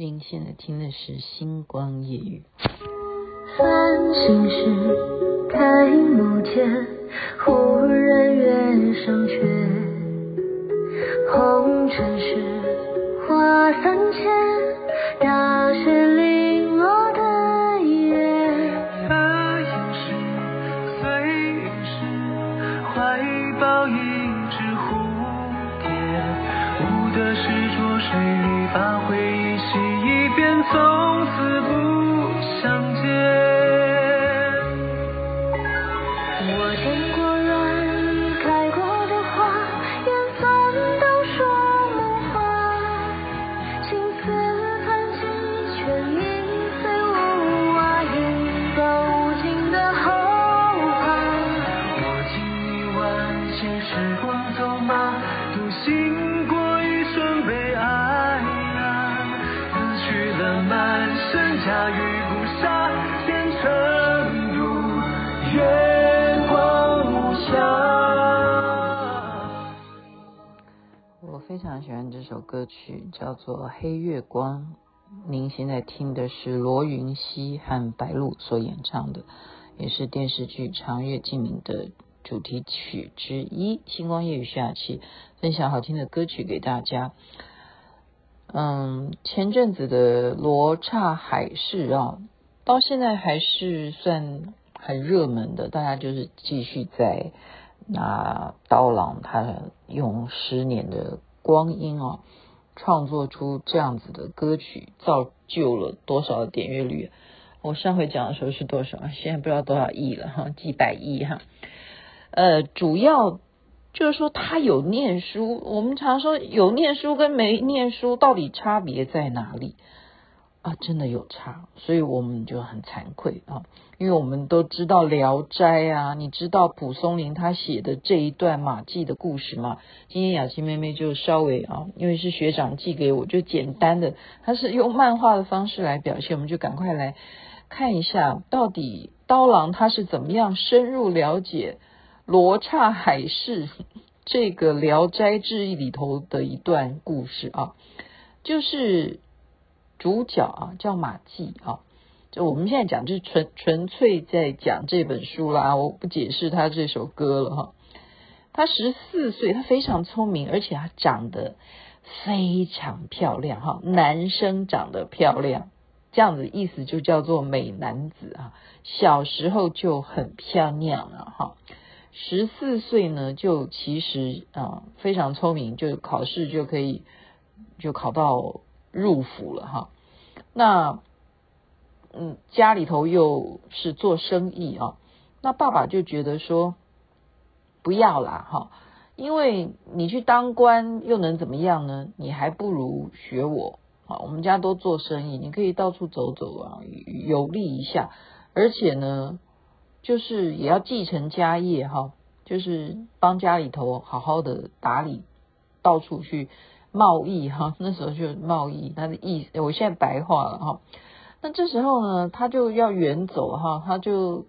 您现在听的是《星光夜雨》。繁星是开幕间，忽然月上缺，红尘是花三千，曲，叫做《黑月光》。您现在听的是罗云熙和白鹿所演唱的，也是电视剧《长月烬明》的主题曲之一。星光夜雨下期分享好听的歌曲给大家。嗯，前阵子的罗刹海市啊，到现在还是算很热门的，大家就是继续在拿刀郎他用十年的。光阴啊，创作出这样子的歌曲，造就了多少的点阅率？我上回讲的时候是多少？现在不知道多少亿了哈，几百亿哈。呃，主要就是说他有念书，我们常说有念书跟没念书到底差别在哪里？啊，真的有差，所以我们就很惭愧啊，因为我们都知道《聊斋》啊，你知道蒲松龄他写的这一段马季的故事吗？今天雅琪妹妹就稍微啊，因为是学长寄给我，就简单的，他是用漫画的方式来表现，我们就赶快来看一下，到底刀郎他是怎么样深入了解罗刹海市这个《聊斋志异》里头的一段故事啊，就是。主角啊叫马季啊，就我们现在讲就是纯纯粹在讲这本书啦，我不解释他这首歌了哈。他十四岁，他非常聪明，而且他长得非常漂亮哈，男生长得漂亮，这样子意思就叫做美男子啊。小时候就很漂亮了哈，十四岁呢就其实啊非常聪明，就考试就可以就考到。入府了哈，那嗯，家里头又是做生意啊，那爸爸就觉得说不要啦哈，因为你去当官又能怎么样呢？你还不如学我啊，我们家都做生意，你可以到处走走啊，游历一下，而且呢，就是也要继承家业哈，就是帮家里头好好的打理，到处去。贸易哈，那时候就贸易，他的意思，我现在白话了哈。那这时候呢，他就要远走哈，他就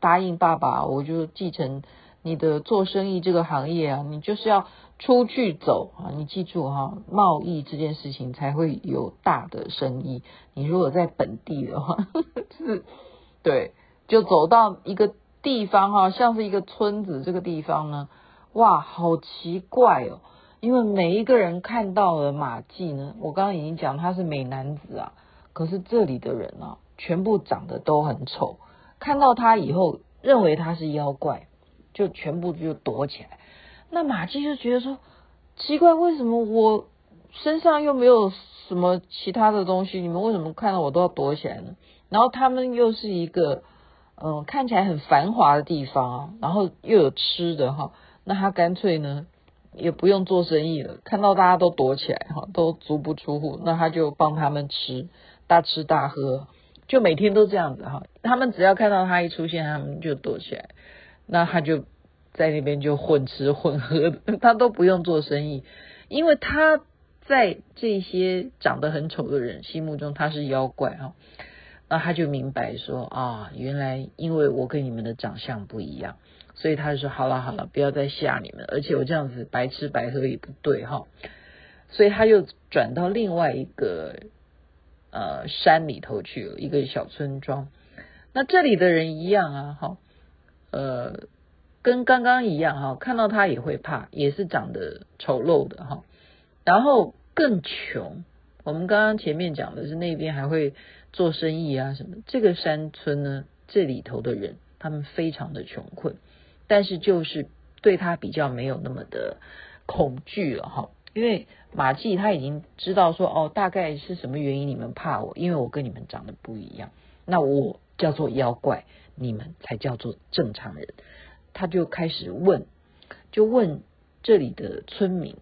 答应爸爸，我就继承你的做生意这个行业啊，你就是要出去走啊，你记住哈，贸易这件事情才会有大的生意。你如果在本地的话，是，对，就走到一个地方哈，像是一个村子，这个地方呢，哇，好奇怪哦。因为每一个人看到了马季呢，我刚刚已经讲他是美男子啊，可是这里的人啊，全部长得都很丑，看到他以后认为他是妖怪，就全部就躲起来。那马季就觉得说奇怪，为什么我身上又没有什么其他的东西，你们为什么看到我都要躲起来呢？然后他们又是一个嗯看起来很繁华的地方啊，然后又有吃的哈，那他干脆呢？也不用做生意了，看到大家都躲起来哈，都足不出户，那他就帮他们吃，大吃大喝，就每天都这样子哈。他们只要看到他一出现，他们就躲起来，那他就在那边就混吃混喝，他都不用做生意，因为他在这些长得很丑的人心目中他是妖怪哈，那他就明白说啊，原来因为我跟你们的长相不一样。所以他就说：“好了好了，不要再吓你们，而且我这样子白吃白喝也不对哈。”所以他又转到另外一个呃山里头去了，一个小村庄。那这里的人一样啊，哈，呃，跟刚刚一样哈，看到他也会怕，也是长得丑陋的哈，然后更穷。我们刚刚前面讲的是那边还会做生意啊什么，这个山村呢，这里头的人他们非常的穷困，但是就是对他比较没有那么的恐惧了哈。因为马季他已经知道说哦，大概是什么原因你们怕我，因为我跟你们长得不一样。那我叫做妖怪，你们才叫做正常人。他就开始问，就问这里的村民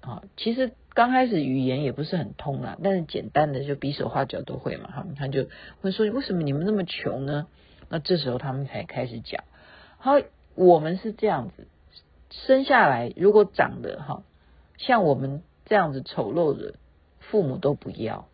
啊，其实刚开始语言也不是很通啊，但是简单的就比手画脚都会嘛。哈，他就问说，为什么你们那么穷呢？那这时候他们才开始讲，好，我们是这样子生下来，如果长得哈。像我们这样子丑陋的父母都不要，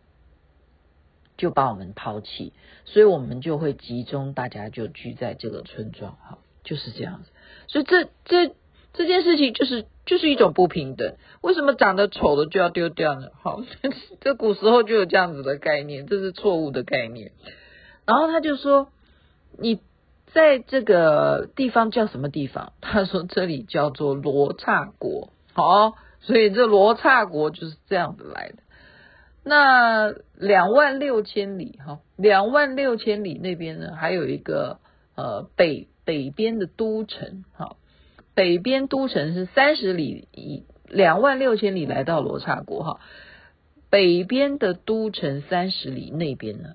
就把我们抛弃，所以我们就会集中，大家就聚在这个村庄，哈，就是这样子。所以这这这件事情就是就是一种不平等。为什么长得丑的就要丢掉呢？好，这古时候就有这样子的概念，这是错误的概念。然后他就说：“你在这个地方叫什么地方？”他说：“这里叫做罗刹国。”好。所以这罗刹国就是这样子来的。那两万六千里哈，两万六千里那边呢，还有一个呃北北边的都城哈，北边都城是三十里，以两万六千里来到罗刹国哈，北边的都城三十里那边呢，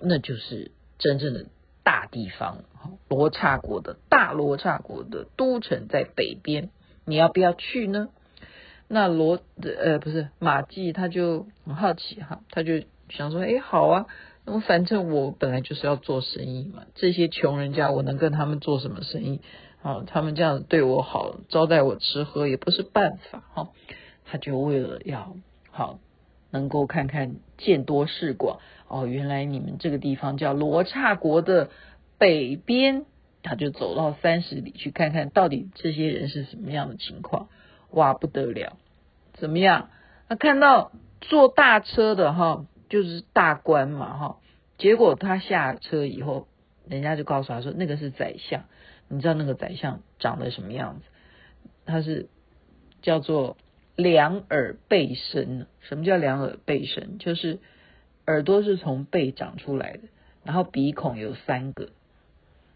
那就是真正的大地方，罗刹国的大罗刹国的都城在北边，你要不要去呢？那罗呃不是马季，他就很好奇哈，他就想说，哎，好啊，那么反正我本来就是要做生意嘛，这些穷人家我能跟他们做什么生意？啊，他们这样对我好，招待我吃喝也不是办法哈。他就为了要好能够看看见多识广哦，原来你们这个地方叫罗刹国的北边，他就走到三十里去看看到底这些人是什么样的情况。哇，不得了！怎么样？他看到坐大车的哈，就是大官嘛哈。结果他下车以后，人家就告诉他说，那个是宰相。你知道那个宰相长得什么样子？他是叫做两耳背身。什么叫两耳背身？就是耳朵是从背长出来的，然后鼻孔有三个，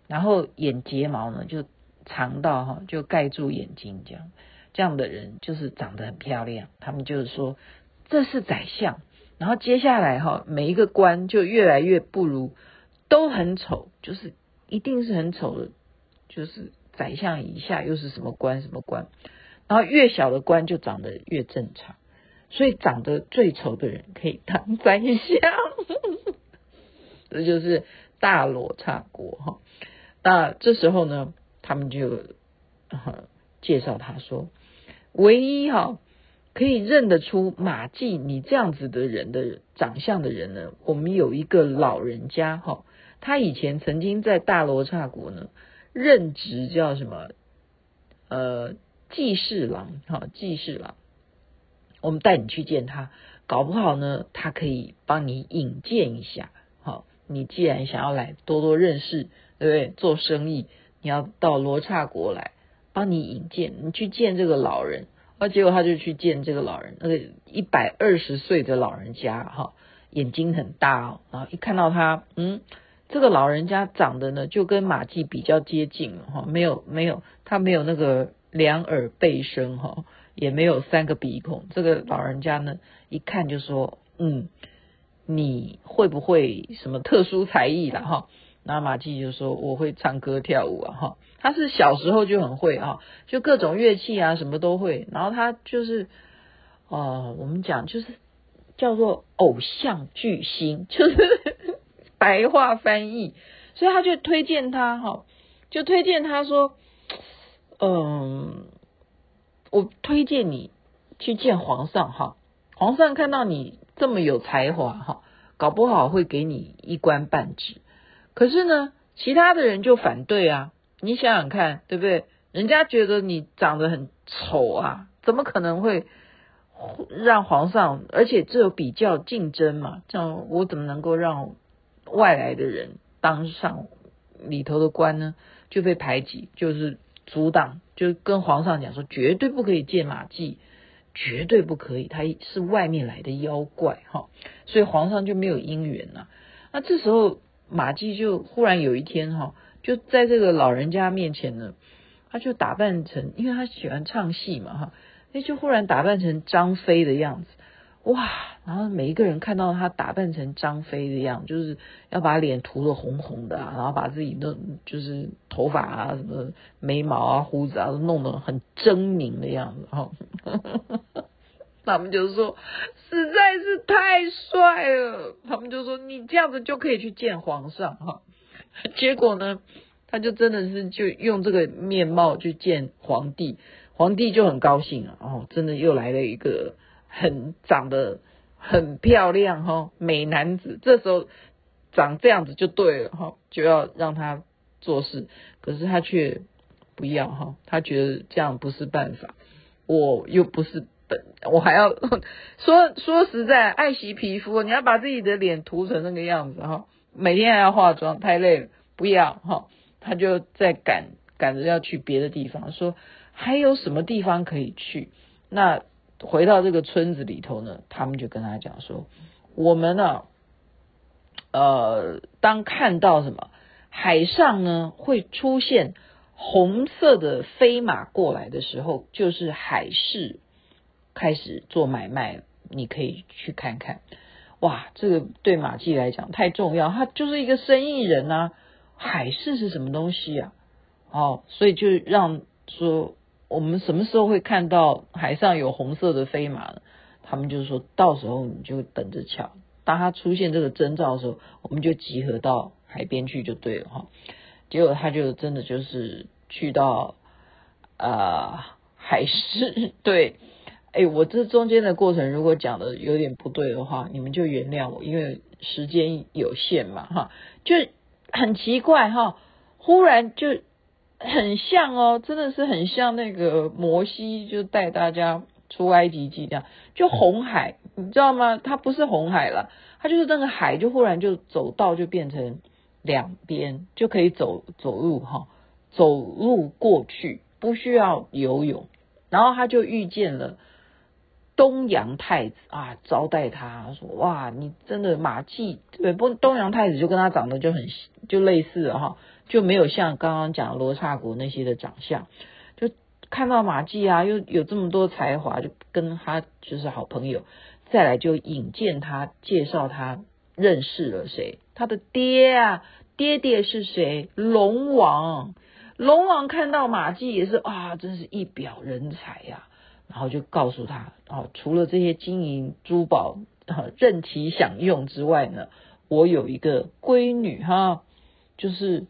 然后眼睫毛呢就长到哈，就盖住眼睛这样。这样的人就是长得很漂亮，他们就是说这是宰相，然后接下来哈，每一个官就越来越不如，都很丑，就是一定是很丑的，就是宰相以下又是什么官什么官，然后越小的官就长得越正常，所以长得最丑的人可以当宰相，这就是大罗刹国哈。那这时候呢，他们就介绍他说。唯一哈可以认得出马季你这样子的人的长相的人呢，我们有一个老人家哈，他以前曾经在大罗刹国呢任职叫什么呃记事郎哈记事郎，我们带你去见他，搞不好呢他可以帮你引荐一下哈。你既然想要来多多认识，对不对？做生意你要到罗刹国来。帮你引荐，你去见这个老人，啊，结果他就去见这个老人，那个一百二十岁的老人家，哈，眼睛很大哦，然后一看到他，嗯，这个老人家长得呢，就跟马季比较接近了，哈，没有没有，他没有那个两耳背身，哈，也没有三个鼻孔，这个老人家呢，一看就说，嗯，你会不会什么特殊才艺了，哈？那马季就说：“我会唱歌跳舞啊，哈，他是小时候就很会啊，就各种乐器啊，什么都会。然后他就是，哦、我们讲就是叫做偶像巨星，就是白话翻译。所以他就推荐他哈，就推荐他说，嗯，我推荐你去见皇上哈，皇上看到你这么有才华哈，搞不好会给你一官半职。”可是呢，其他的人就反对啊！你想想看，对不对？人家觉得你长得很丑啊，怎么可能会让皇上，而且这有比较竞争嘛，这样我怎么能够让外来的人当上里头的官呢？就被排挤，就是阻挡，就跟皇上讲说，绝对不可以见马季，绝对不可以，他是外面来的妖怪哈，所以皇上就没有姻缘了。那这时候马季就忽然有一天哈，就在这个老人家面前呢，他就打扮成，因为他喜欢唱戏嘛哈。那就忽然打扮成张飞的样子，哇！然后每一个人看到他打扮成张飞的样子，就是要把脸涂得红红的啊，然后把自己的就是头发啊、什么眉毛啊、胡子啊都弄得很狰狞的样子哈。他们就说实在是太帅了，他们就说你这样子就可以去见皇上哈。结果呢，他就真的是就用这个面貌去见皇帝。皇帝就很高兴啊，哦，真的又来了一个很长得很漂亮哈美男子，这时候长这样子就对了哈，就要让他做事，可是他却不要哈，他觉得这样不是办法，我又不是本，我还要 说说实在爱惜皮肤，你要把自己的脸涂成那个样子哈，每天还要化妆，太累了，不要哈，他就在赶赶着要去别的地方说。还有什么地方可以去？那回到这个村子里头呢，他们就跟他讲说：“我们呢、呃，当看到什么海上呢会出现红色的飞马过来的时候，就是海市开始做买卖，你可以去看看。哇，这个对马季来讲太重要，他就是一个生意人啊。海市是什么东西啊？哦，所以就让说。”我们什么时候会看到海上有红色的飞马呢？他们就是说到时候你就等着瞧。当他出现这个征兆的时候，我们就集合到海边去就对了哈。结果他就真的就是去到、呃、海市。对，哎，我这中间的过程如果讲的有点不对的话，你们就原谅我，因为时间有限嘛哈。就很奇怪哈，忽然就。很像哦，真的是很像那个摩西，就带大家出埃及记这样，就红海，你知道吗？它不是红海了，它就是那个海，就忽然就走道就变成两边，就可以走走路哈，走路过去不需要游泳，然后他就遇见了东阳太子啊，招待他说哇，你真的马季对不？东阳太子就跟他长得就很就类似哈。就没有像刚刚讲罗刹国那些的长相，就看到马季啊，又有这么多才华，就跟他就是好朋友。再来就引荐他，介绍他认识了谁？他的爹啊，爹爹是谁？龙王。龙王看到马季也是啊，真是一表人才呀、啊。然后就告诉他哦，除了这些金银珠宝啊任其享用之外呢，我有一个闺女哈，就是。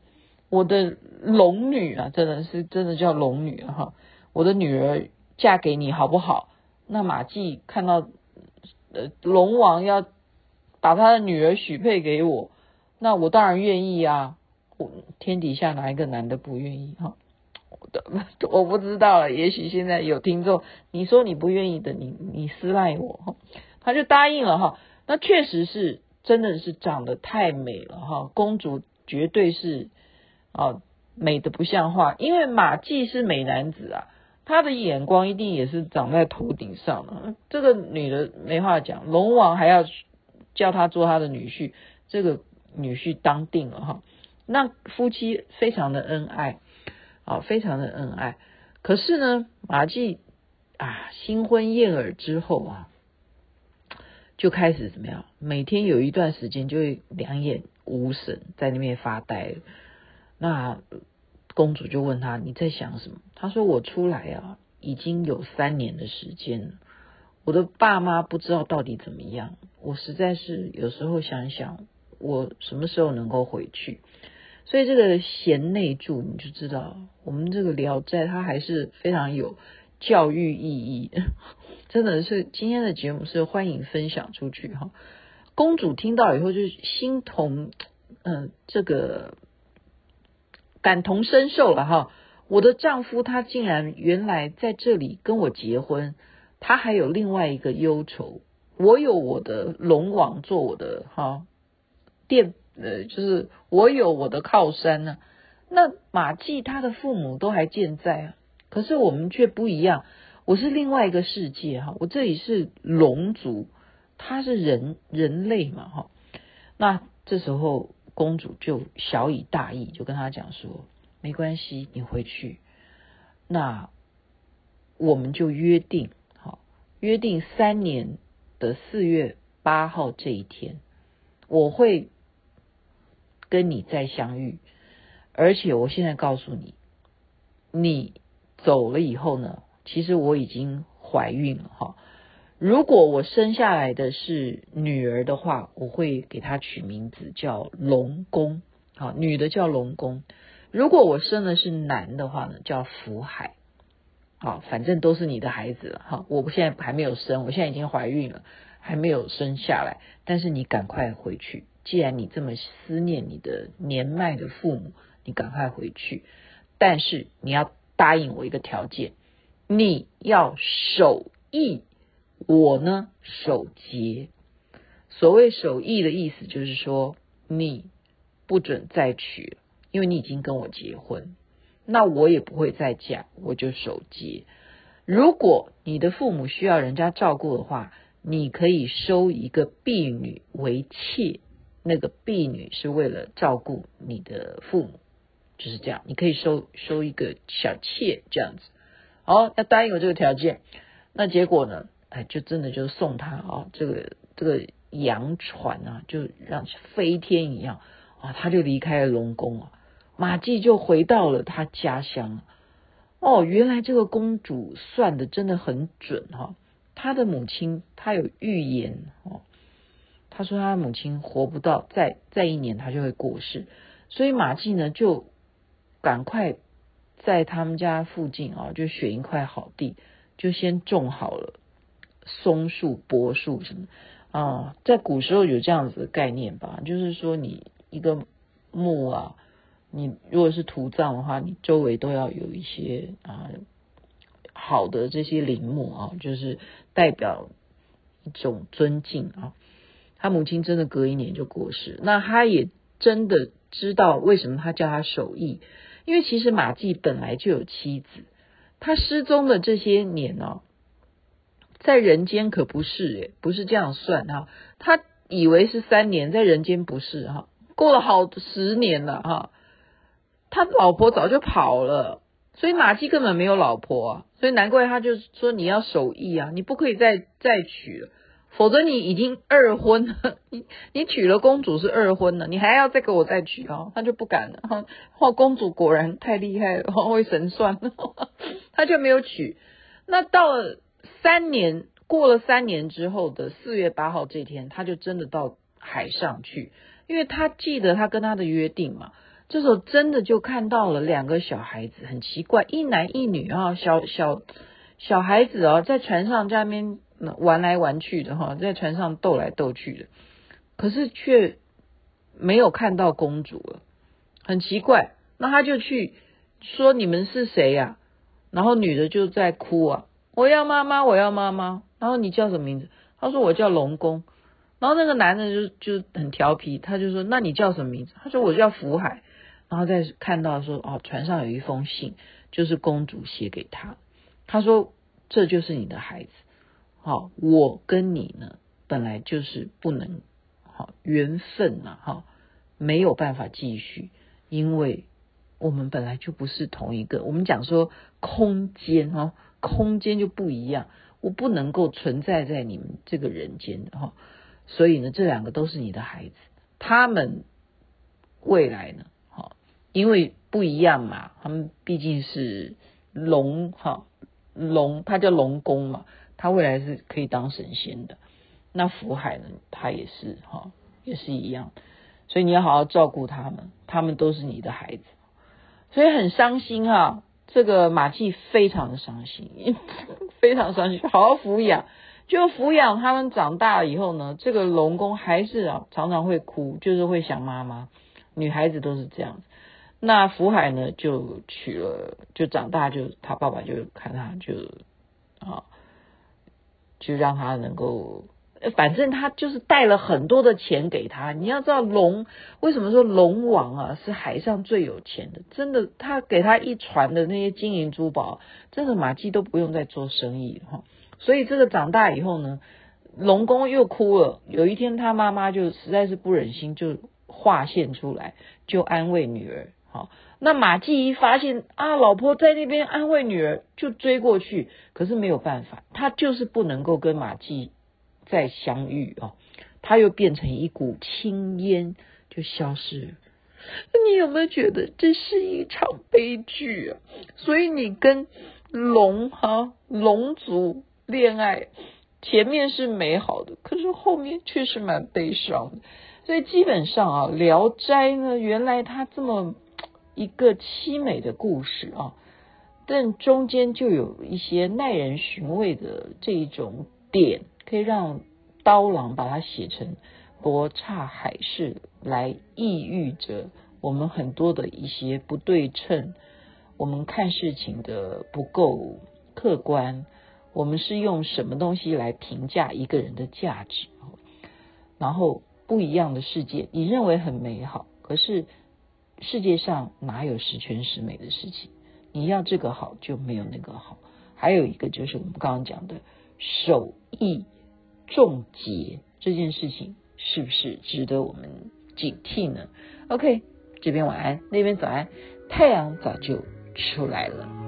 我的龙女啊，真的是真的叫龙女啊哈！我的女儿嫁给你好不好？那马季看到呃龙王要把他的女儿许配给我，那我当然愿意啊！我天底下哪一个男的不愿意哈？我我不知道了，也许现在有听众，你说你不愿意的，你你私赖我哈，他就答应了哈。那确实是真的是长得太美了哈，公主绝对是。啊，美的不像话，因为马季是美男子啊，他的眼光一定也是长在头顶上的。这个女的没话讲，龙王还要叫他做他的女婿，这个女婿当定了哈。那夫妻非常的恩爱，啊，非常的恩爱。可是呢，马季啊，新婚燕尔之后啊，就开始怎么样？每天有一段时间就会两眼无神，在那边发呆。那公主就问他，你在想什么？他说我出来啊，已经有三年的时间了，我的爸妈不知道到底怎么样，我实在是有时候想想，我什么时候能够回去？所以这个贤内助你就知道，我们这个聊斋它还是非常有教育意义，真的是今天的节目是欢迎分享出去哈。公主听到以后就心同，嗯、这个。感同身受了哈，我的丈夫他竟然原来在这里跟我结婚，他还有另外一个忧愁，我有我的龙王做我的哈垫，呃，就是我有我的靠山呢、那马季他的父母都还健在啊，可是我们却不一样。我是另外一个世界哈，我这里是龙族，他是人人类嘛哈。那这时候公主就小以大义，就跟他讲说：没关系，你回去。那我们就约定，好，约定三年的四月八号这一天，我会跟你再相遇。而且我现在告诉你，你走了以后呢，其实我已经怀孕了哈。如果我生下来的是女儿的话，我会给她取名字叫龙宫，好，女的叫龙宫。如果我生的是男的话呢，叫福海，好，反正都是你的孩子了哈。我现在还没有生，我现在已经怀孕了，还没有生下来。但是你赶快回去，既然你这么思念你的年迈的父母。你赶快回去，但是你要答应我一个条件，你要守义，我呢守节。所谓守义的意思就是说，你不准再娶，因为你已经跟我结婚，那我也不会再嫁，我就守节。如果你的父母需要人家照顾的话，你可以收一个婢女为妾，那个婢女是为了照顾你的父母。就是这样，你可以收收一个小妾这样子，好，要答应我这个条件，那结果呢？哎，就真的就送他啊，这个这个洋船啊，就让飞天一样啊，他就离开了龙宫啊，马季就回到了他家乡。哦，原来这个公主算的真的很准哈，她的母亲她有预言哦，她说她的母亲活不到再再一年，她就会过世，所以马季呢就。赶快在他们家附近啊，就选一块好地，就先种好了松树、柏树什么啊。在古时候有这样子的概念吧，就是说你一个墓啊，你如果是土葬的话，你周围都要有一些啊好的这些陵墓啊，就是代表一种尊敬啊。他母亲真的隔一年就过世，那他也真的知道为什么他叫他守义。因为其实马季本来就有妻子，他失踪的这些年哦，在人间可不是诶，不是这样算哈，他以为是三年，在人间不是哈，过了好十年了哈，他老婆早就跑了，所以马季根本没有老婆，所以难怪他就说你要守义啊，你不可以再再娶了。否则你已经二婚了，你你娶了公主是二婚了，你还要再给我再娶哦，他就不敢了。哈，公主果然太厉害了，会神算，他就没有娶。那到了三年，过了三年之后的四月八号这天，他就真的到海上去，因为他记得他跟他的约定嘛。这时候真的就看到了两个小孩子，很奇怪，一男一女啊，小小小孩子啊，在船上在那边。玩来玩去的哈，在船上斗来斗去的，可是却没有看到公主了，很奇怪。那他就去说：“你们是谁呀？”然后女的就在哭啊：“我要妈妈，我要妈妈。”然后你叫什么名字？他说：“我叫龙宫。”然后那个男的就就很调皮，他就说：“那你叫什么名字？”他说：“我叫福海。”然后再看到说：“哦，船上有一封信，就是公主写给他。”他说：“这就是你的孩子。”好，我跟你呢，本来就是不能好缘分呐，哈，没有办法继续，因为我们本来就不是同一个。我们讲说空间哦，空间就不一样，我不能够存在在你们这个人间的哈，所以呢，这两个都是你的孩子，他们未来呢，哈，因为不一样嘛，他们毕竟是龙哈，龙，他叫龙宫嘛。他未来是可以当神仙的，那福海呢？他也是哈，也是一样，所以你要好好照顾他们，他们都是你的孩子，所以很伤心哈。这个马季非常的伤心，非常伤心，好好抚养，就抚养他们长大了以后呢，这个龙宫还是啊常常会哭，就是会想妈妈，女孩子都是这样子。那福海呢就娶了，就长大就他爸爸就看他就啊。就让他能够。反正他就是带了很多的钱给他。你要知道龙为什么说龙王啊是海上最有钱的？真的，他给他一船的那些金银珠宝，真的马季都不用再做生意哈。所以这个长大以后呢，龙宫又哭了。有一天他妈妈就实在是不忍心，就化现出来，就安慰女儿。好，那马季一发现啊，老婆在那边安慰女儿，就追过去。可是没有办法，他就是不能够跟马季。再相遇哦，他又变成一股青烟，就消失了。你有没有觉得这是一场悲剧啊？所以你跟龙哈龙族恋爱，前面是美好的，可是后面却是蛮悲伤的。所以基本上啊，《聊斋》呢，原来它这么一个凄美的故事啊，但中间就有一些耐人寻味的这一种点。可以让刀郎把它写成罗刹海市，来抑郁着我们很多的一些不对称，我们看事情的不够客观，我们是用什么东西来评价一个人的价值？然后不一样的世界，你认为很美好，可是世界上哪有十全十美的事情？你要这个好就没有那个好。还有一个就是我们刚刚讲的手艺。重节这件事情是不是值得我们警惕呢？OK，这边晚安，那边早安，太阳早就出来了。